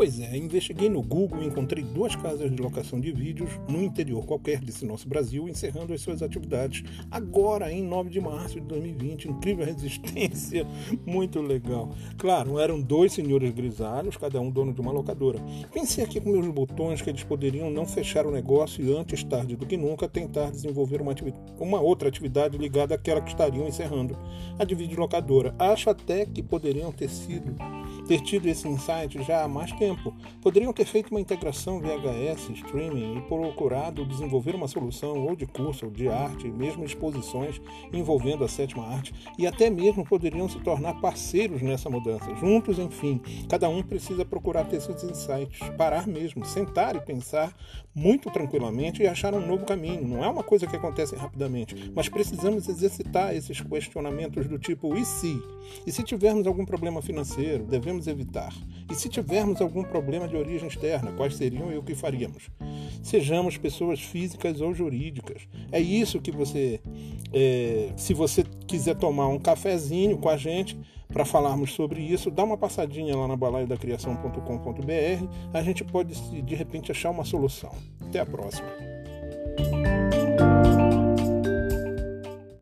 Pois é, investiguei no Google e encontrei duas casas de locação de vídeos no interior qualquer desse nosso Brasil encerrando as suas atividades agora em 9 de março de 2020. Incrível resistência, muito legal. Claro, eram dois senhores grisalhos, cada um dono de uma locadora. Pensei aqui com meus botões que eles poderiam não fechar o negócio e antes tarde do que nunca tentar desenvolver uma, uma outra atividade ligada àquela que estariam encerrando, a de videolocadora. Acho até que poderiam ter sido ter tido esse insight já há mais tempo. Poderiam ter feito uma integração VHS, streaming e procurado desenvolver uma solução ou de curso ou de arte, mesmo exposições envolvendo a sétima arte, e até mesmo poderiam se tornar parceiros nessa mudança. Juntos, enfim, cada um precisa procurar ter seus insights, parar mesmo, sentar e pensar muito tranquilamente e achar um novo caminho. Não é uma coisa que acontece rapidamente, mas precisamos exercitar esses questionamentos do tipo e se? E se tivermos algum problema financeiro, devemos devemos evitar? E se tivermos algum problema de origem externa, quais seriam e o que faríamos? Sejamos pessoas físicas ou jurídicas. É isso que você, é, se você quiser tomar um cafezinho com a gente para falarmos sobre isso, dá uma passadinha lá na balaidacriação.com.br, a gente pode de repente achar uma solução. Até a próxima.